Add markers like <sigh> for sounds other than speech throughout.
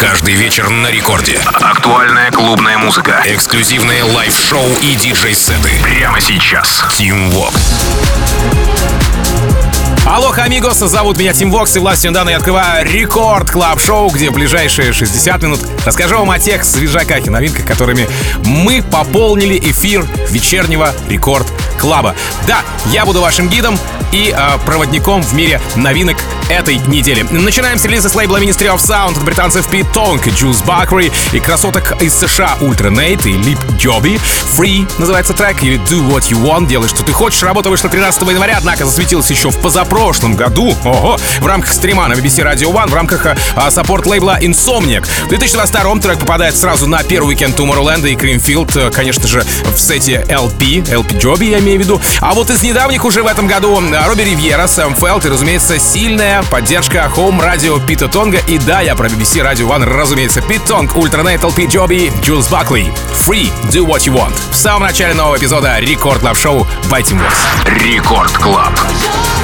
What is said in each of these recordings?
Каждый вечер на Record'е. Актуальная клубная музыка. Эксклюзивные live-шоу и диджей-сеты. Прямо сейчас. Tim Vox. Алло, амигос, зовут меня Tim Vox, и властью данной открываю Record Club шоу где в ближайшие 60 минут расскажу вам о тех свежаках и новинках, которыми мы пополнили эфир вечернего Record Club'а. Да, я буду вашим гидом и э, проводником в мире новинок этой недели. Начинаем с релиза с лейбла Ministry of Sound от британцев Pete Tong, Jules Buckley и красоток из США Ultra Naté и LP Giobbi. Free называется трек, или Do What You Want, делай, что ты хочешь. Работа вышла 13 января, однако засветилась еще в позапрошлом году. Ого! В рамках стрима на BBC Radio One, в рамках support лейбла Insomniac. В 2022 трек попадает сразу на первый уикенд Tomorrowland и Creamfield, э, конечно же, в сете LP, LP Giobbi я имею в виду. А вот из недавних уже в этом году Robbie Rivera, Sam Feldt и, разумеется, сильная поддержка Home Radio Пита Тонга. И да, я про BBC Radio One, разумеется, Pete Tong, Ultra Naté, LP Giobbi, Jules Buckley. Free, do what you want. В самом начале нового эпизода Record Club шоу by Tim Vox. Record Club. something like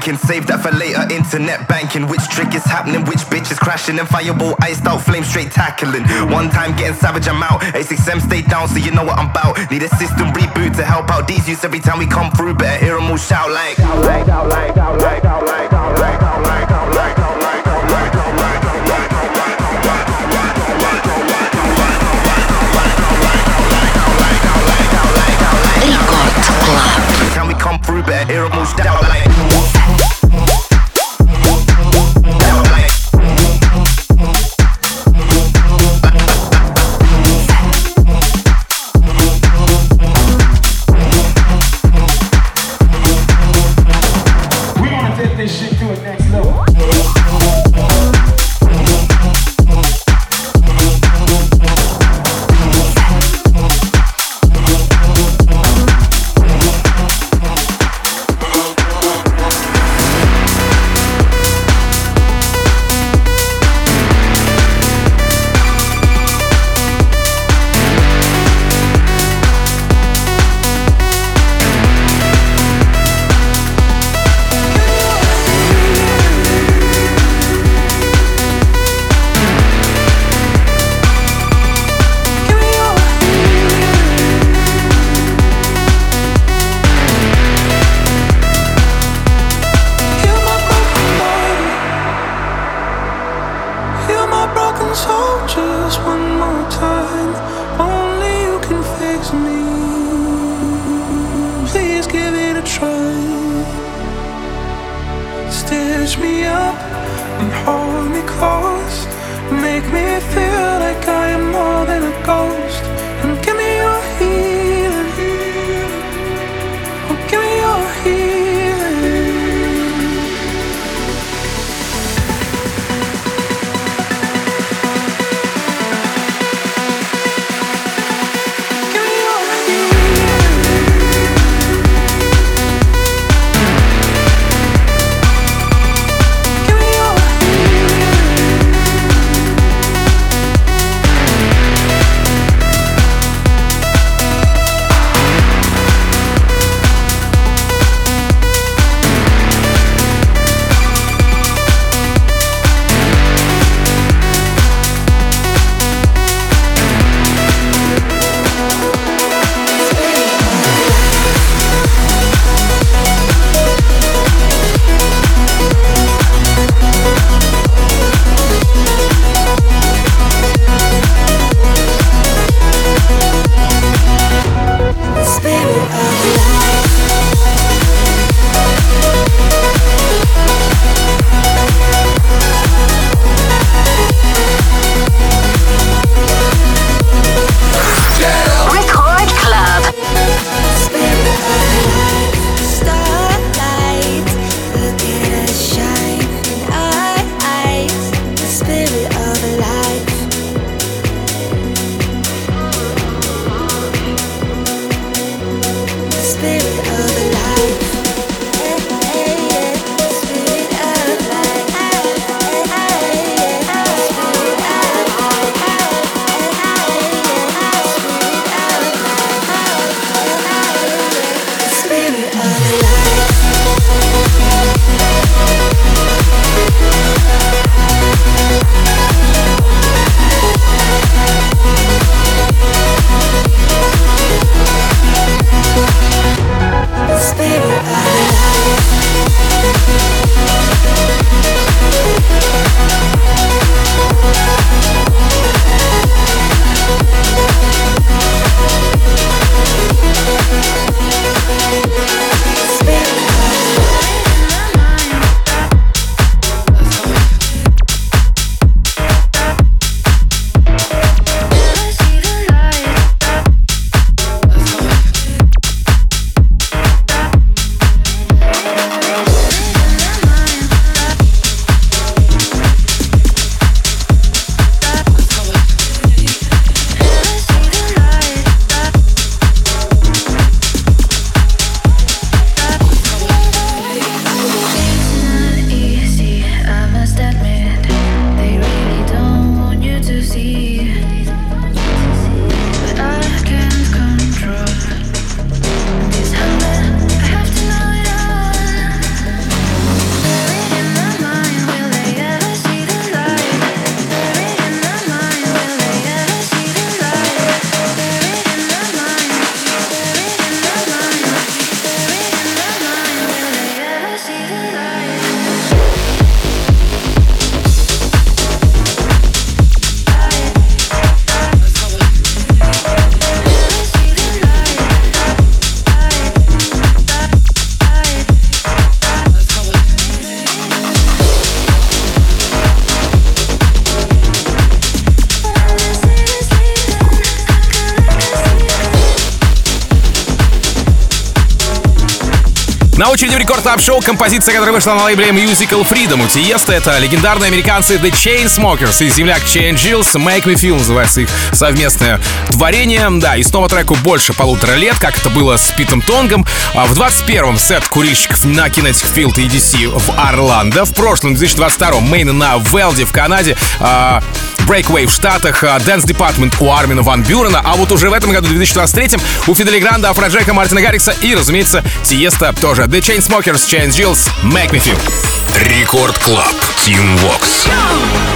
blanking. Save that for later, internet banking. Which trick is happening? Which bitch is crashing? And fireball iced out, flame straight tackling. One time getting savage, I'm out. A6M stay down, so you know what I'm about. Need a system reboot to help out these youths every time we come through. Better hear them all shout like. Shout like, shout like, shout like, shout like, shout like, shout like, shout like, shout like. Can we come through better? Hear them all shout like. Очереди в рекорд клаб шоу композиция, которая вышла на лейбле Musical Freedom у Тиеста. Это легендарные американцы The Chainsmokers и земляк Chain Jills Make Me Feel называется их совместное творение. Да, и снова треку больше полутора лет, как это было с Питом Тонгом. А в 21-м сет курильщиков на Kinetic Field EDC в Орландо. В прошлом, 2022-м, Мейн на Велде в Канаде. Breakaway в Штатах, а, Dance Department у Армина Ван Бюрена, а вот уже в этом году, 2023 у Fedde Le Grand'а, Afrojack'а, Мартина Гаррикса и, разумеется, Тиеста тоже. The Chainsmokers, Cheyenne Giles, Make Me Feel. Record Club. Tim Vox.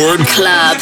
Record Club.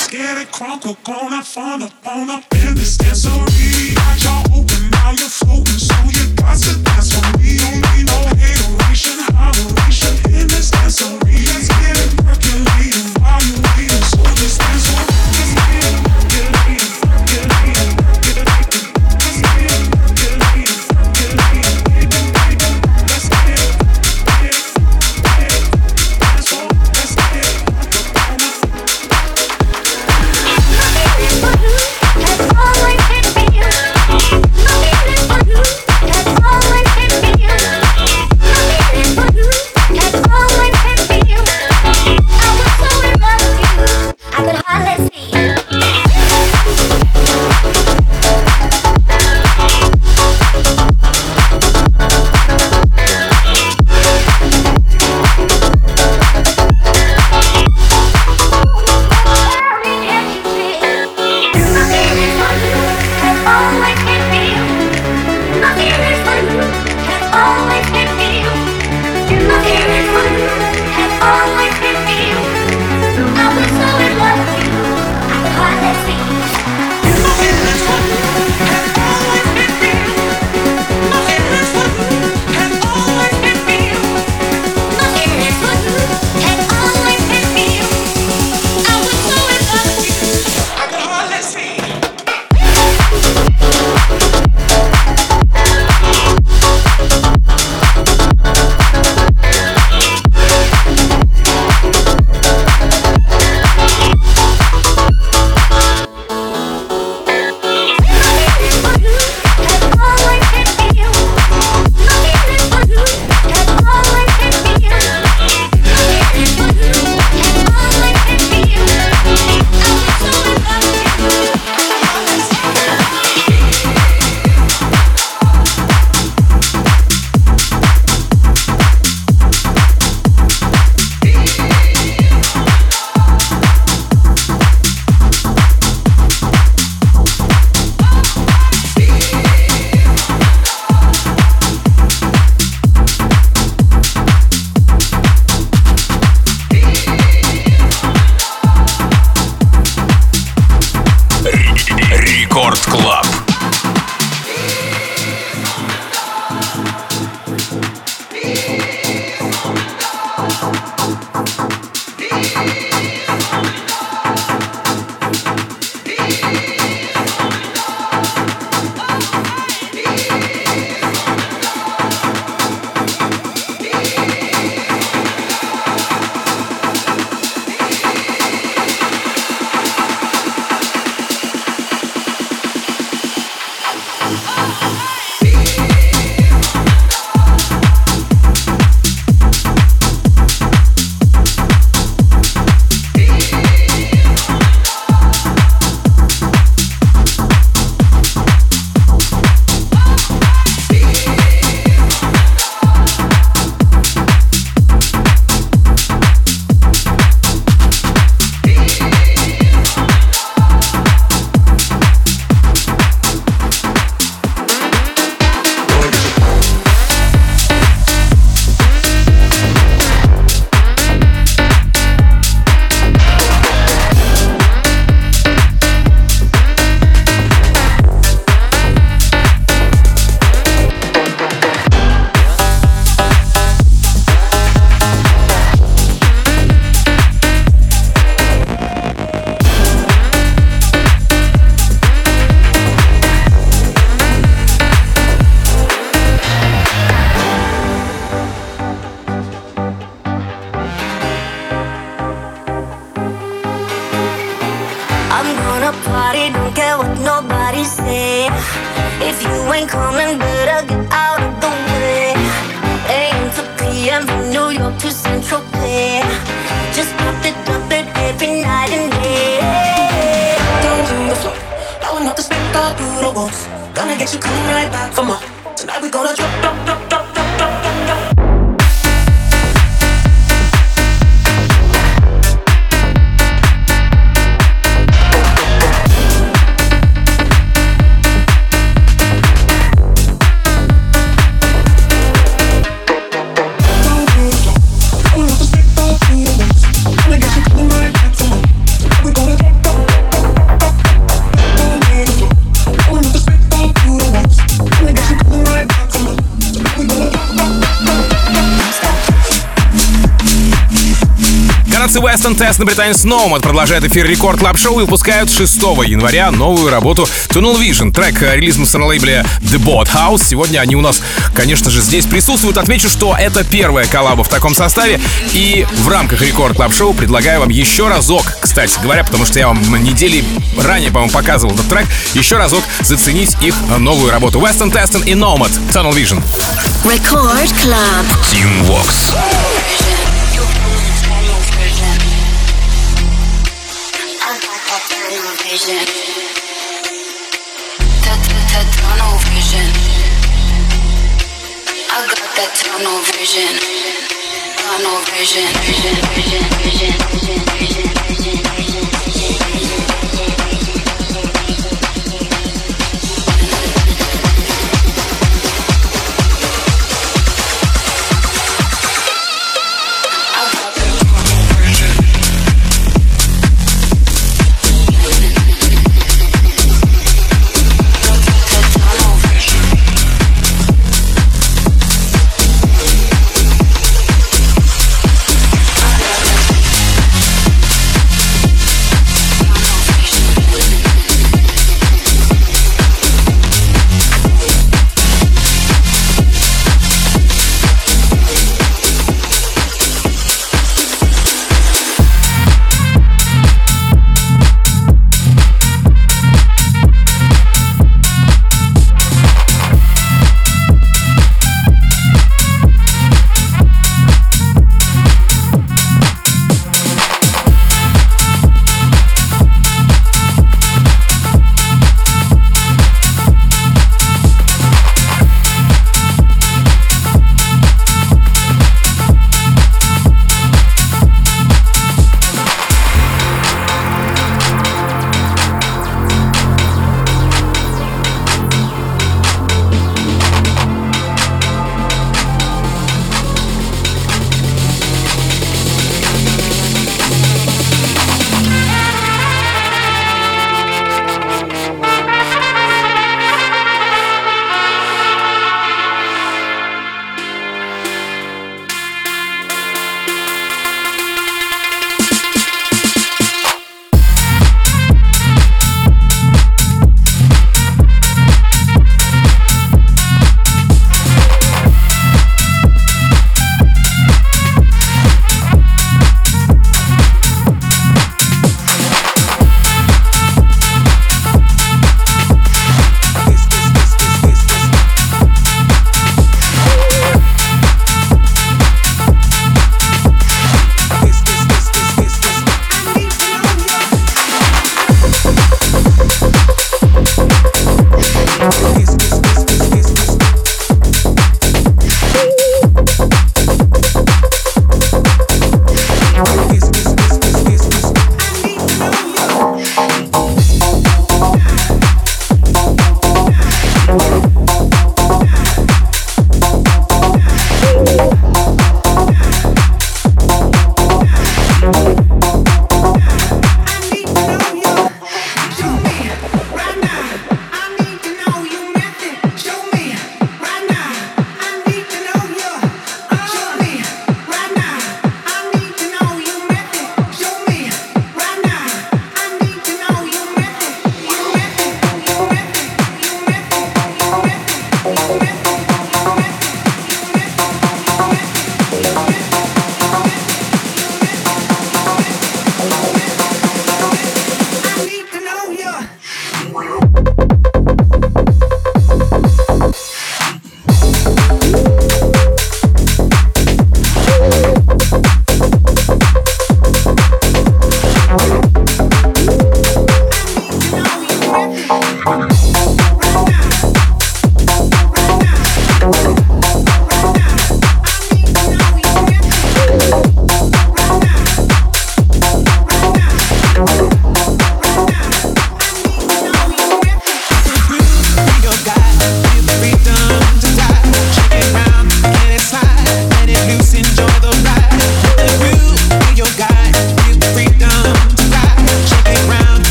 Братцы Weston & Teston и британец Nomad продолжает эфир Record Club шоу и выпускают 6 января новую работу Tunnel Vision. Трек релизнулся на лейбле The Boat House. Сегодня они у нас, конечно же, здесь присутствуют. Отмечу, что это первая коллаба в таком составе. И в рамках Record Club шоу предлагаю вам еще разок, кстати говоря, потому что я вам недели ранее, по-моему, показывал этот трек, еще разок заценить их новую работу. Weston & Teston и Nomad. Tunnel Vision. Record Club. Team Vox. Vision. Tunnel vision. I got that tunnel vision. Tunnel vision. Vision. Vision. Vision. Vision. Vision. Vision.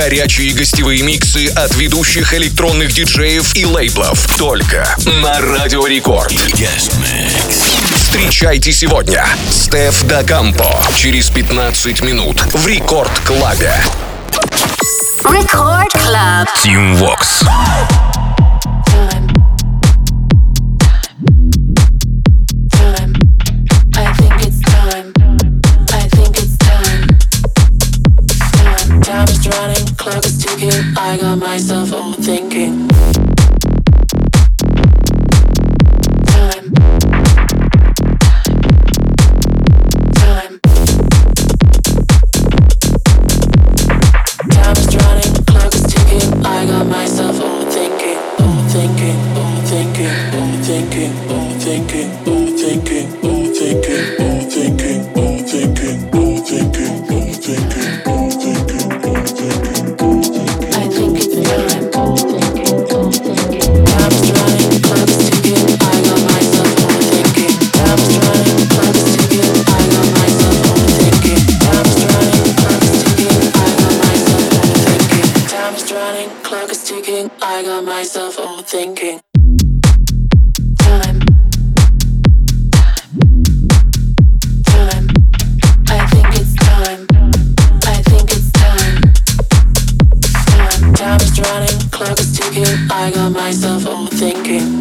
Горячие гостевые миксы от ведущих электронных диджеев и лейблов. Только на Радио Рекорд. Встречайте сегодня Стеф Дакампо через 15 минут в Рекорд Клабе. Record Club. Team Vox. compromise thinking. Time. Time. I think it's time. I think it's time. Time. Time is running, clock is ticking. I got myself overthinking.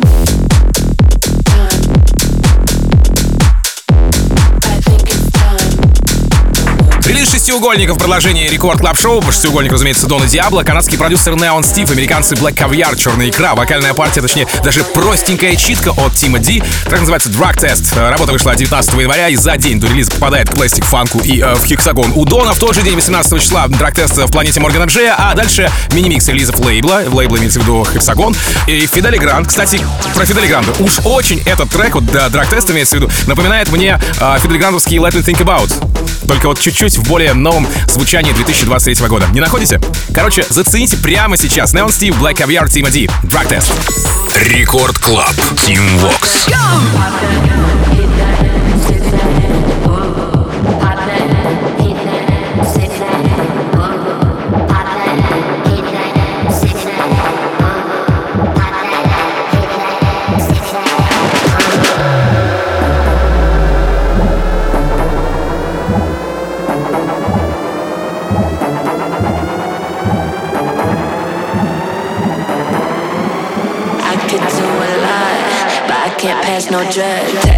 Шестиугольника в продолжении рекорд клаб шоу Шестиугольник, разумеется, Дона Диабло, канадский продюсер Neon Стив, американцы Black Caviar, Черная икра, вокальная партия, точнее, даже простенькая читка от Тима Ди. Трек называется Drug Test. Работа вышла 19 января и за день до релиза попадает к пластик фанку и э, в хексагон у Дона. В тот же день, 18 числа, Drug Test в планете Моргана Джея, а дальше мини-микс релизов лейбла. В лейбла имеется в виду Hexagon. И Fedde Le Grand. Кстати, про Fedde Le Grand а. Уж очень этот трек, вот да, Drug Test имеется в виду, напоминает мне э, Fedde Le Grand овский Let Me Think About. Только вот чуть-чуть в более новом звучании 2023 года. Не находите? Короче, зацените прямо сейчас. Neon Steve, Black Caviar, Team D. Drug Test. Record Club. Tim Vox. can't no dread.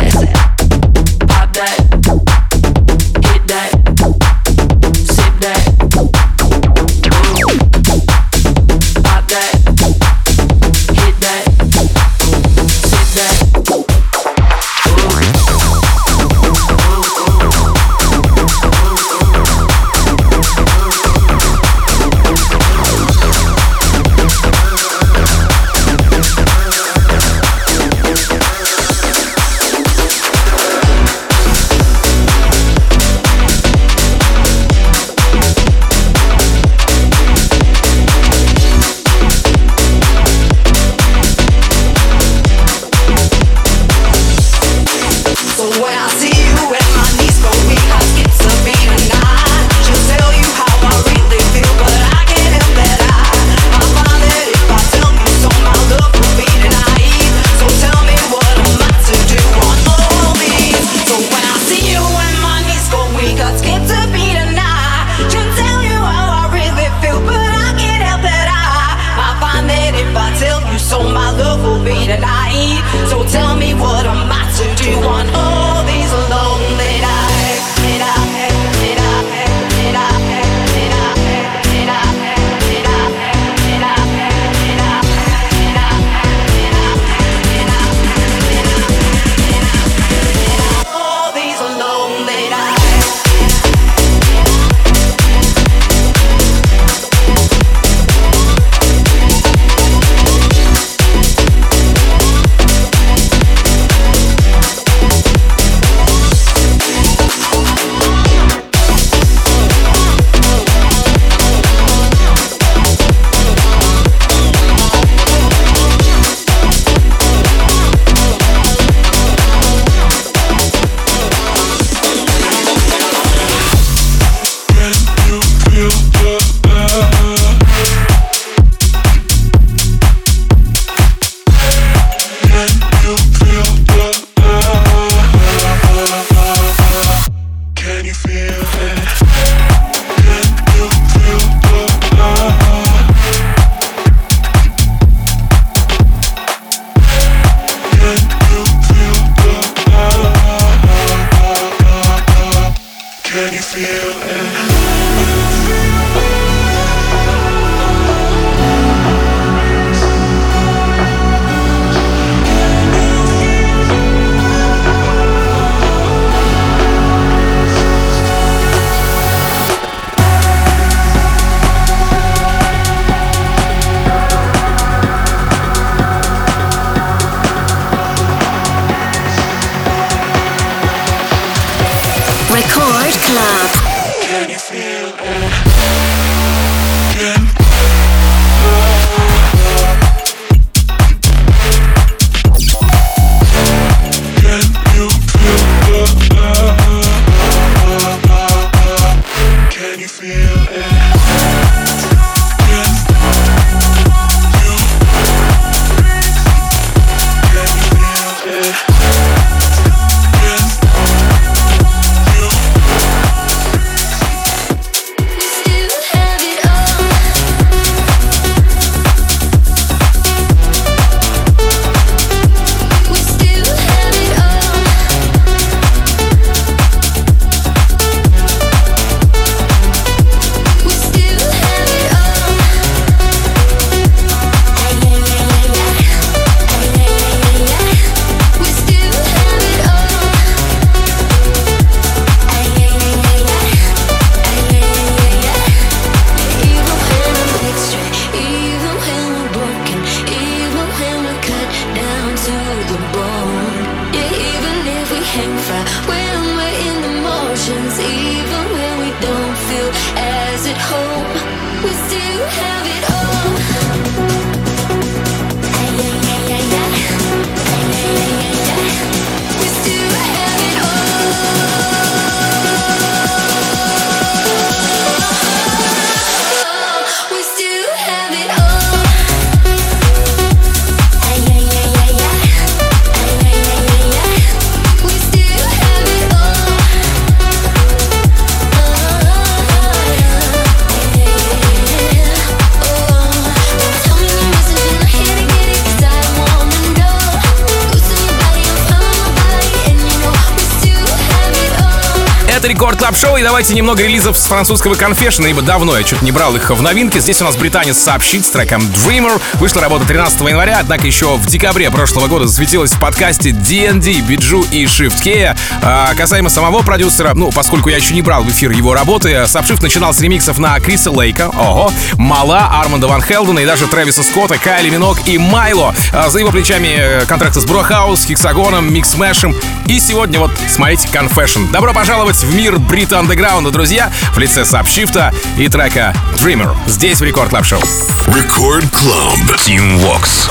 Давайте немного релизов с французского Confession а, ибо давно я что-то не брал их в новинке. Здесь у нас британец Subshift с треком Dreamer. Вышла работа 13 января, однако еще в декабре прошлого года засветилась в подкасте D&D, Bijou и Shift K. А, касаемо самого продюсера, ну, поскольку я еще не брал в эфир его работы, Subshift начинал с ремиксов на Криса Лейка, ого, Мала, Арманда Ван Хелдена и даже Трэвиса Скотта, Кайли Минок и Майло. А, за его плечами э, контракты с Brohouse, Hexagon ом, Mixmash ем. И сегодня вот, смотрите, Confession. Добро пожаловать в мир брит-андеграунда, друзья, в лице Subshift а и трека Dreamer. Здесь в Record Club Show. Record Club. Tim Vox.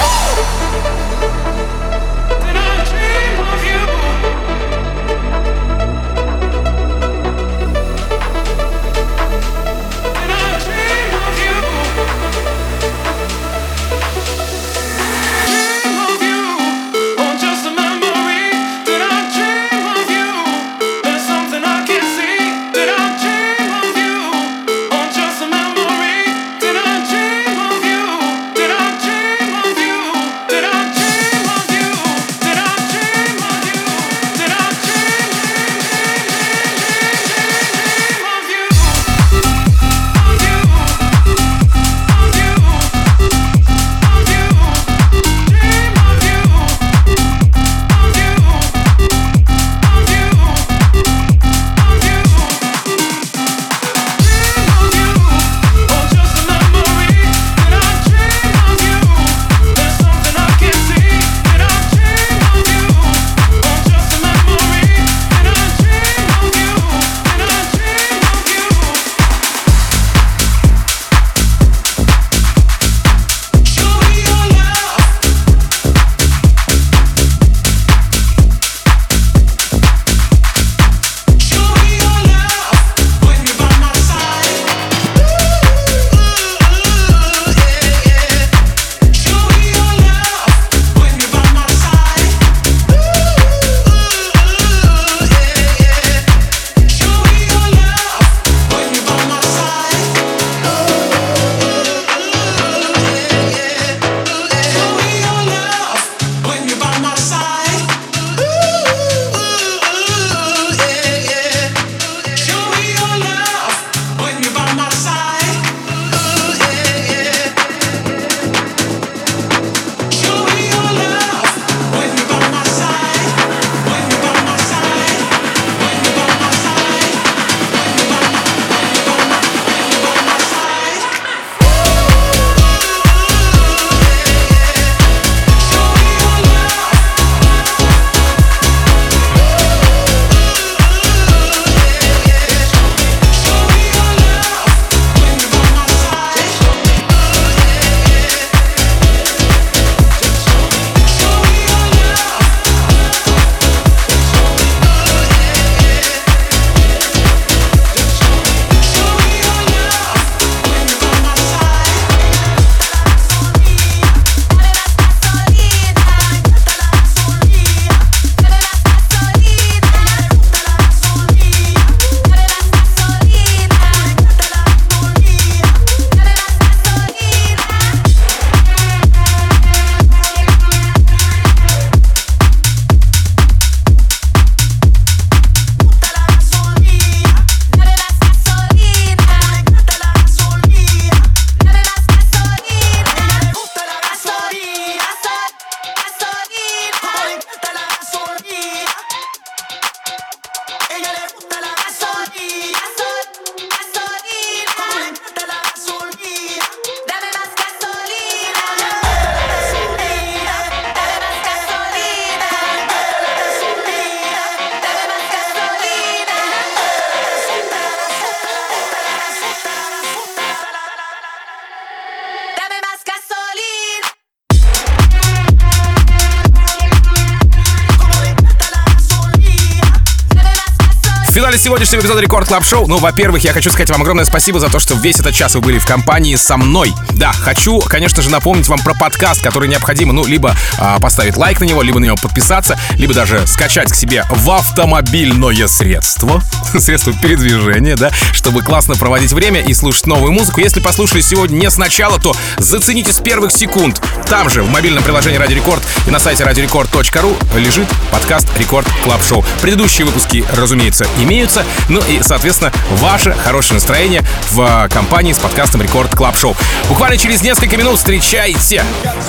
Сегодняшнего эпизода Record Club Show, ну, во-первых, я хочу сказать вам огромное спасибо за то, что весь этот час вы были в компании со мной. Да, хочу, конечно же, напомнить вам про подкаст, который необходимо, ну, либо а, поставить лайк на него, либо на него подписаться, либо даже скачать к себе в автомобильное средство, <laughs> средство передвижения, да, чтобы классно проводить время и слушать новую музыку. Если послушали сегодня не сначала, то зацените с первых секунд. Там же, в мобильном приложении Радио Рекорд и на сайте радиорекорд.ру лежит подкаст Record Club Show. Предыдущие выпуски, разумеется, имеются. Ну и, соответственно, ваше хорошее настроение в компании с подкастом Record Club Show. Буквально через несколько минут встречайте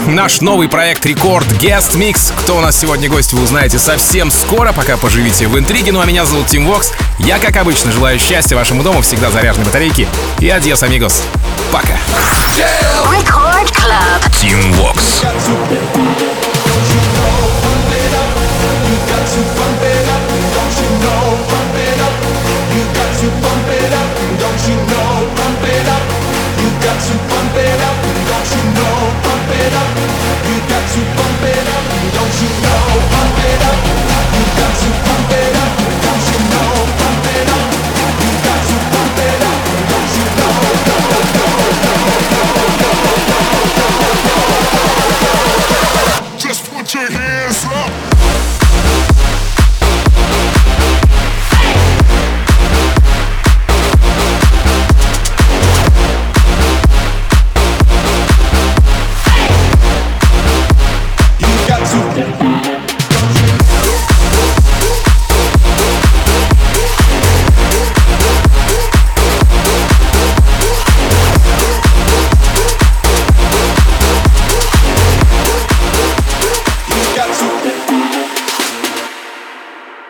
наш новый проект Record Guest Mix. Кто у нас сегодня гость, вы узнаете совсем скоро, пока поживите в интриге. Ну а меня зовут Тим Вокс. Я, как обычно, желаю счастья вашему дому, всегда заряженной батарейки. И adiós, amigos. Пока. Tim Vox.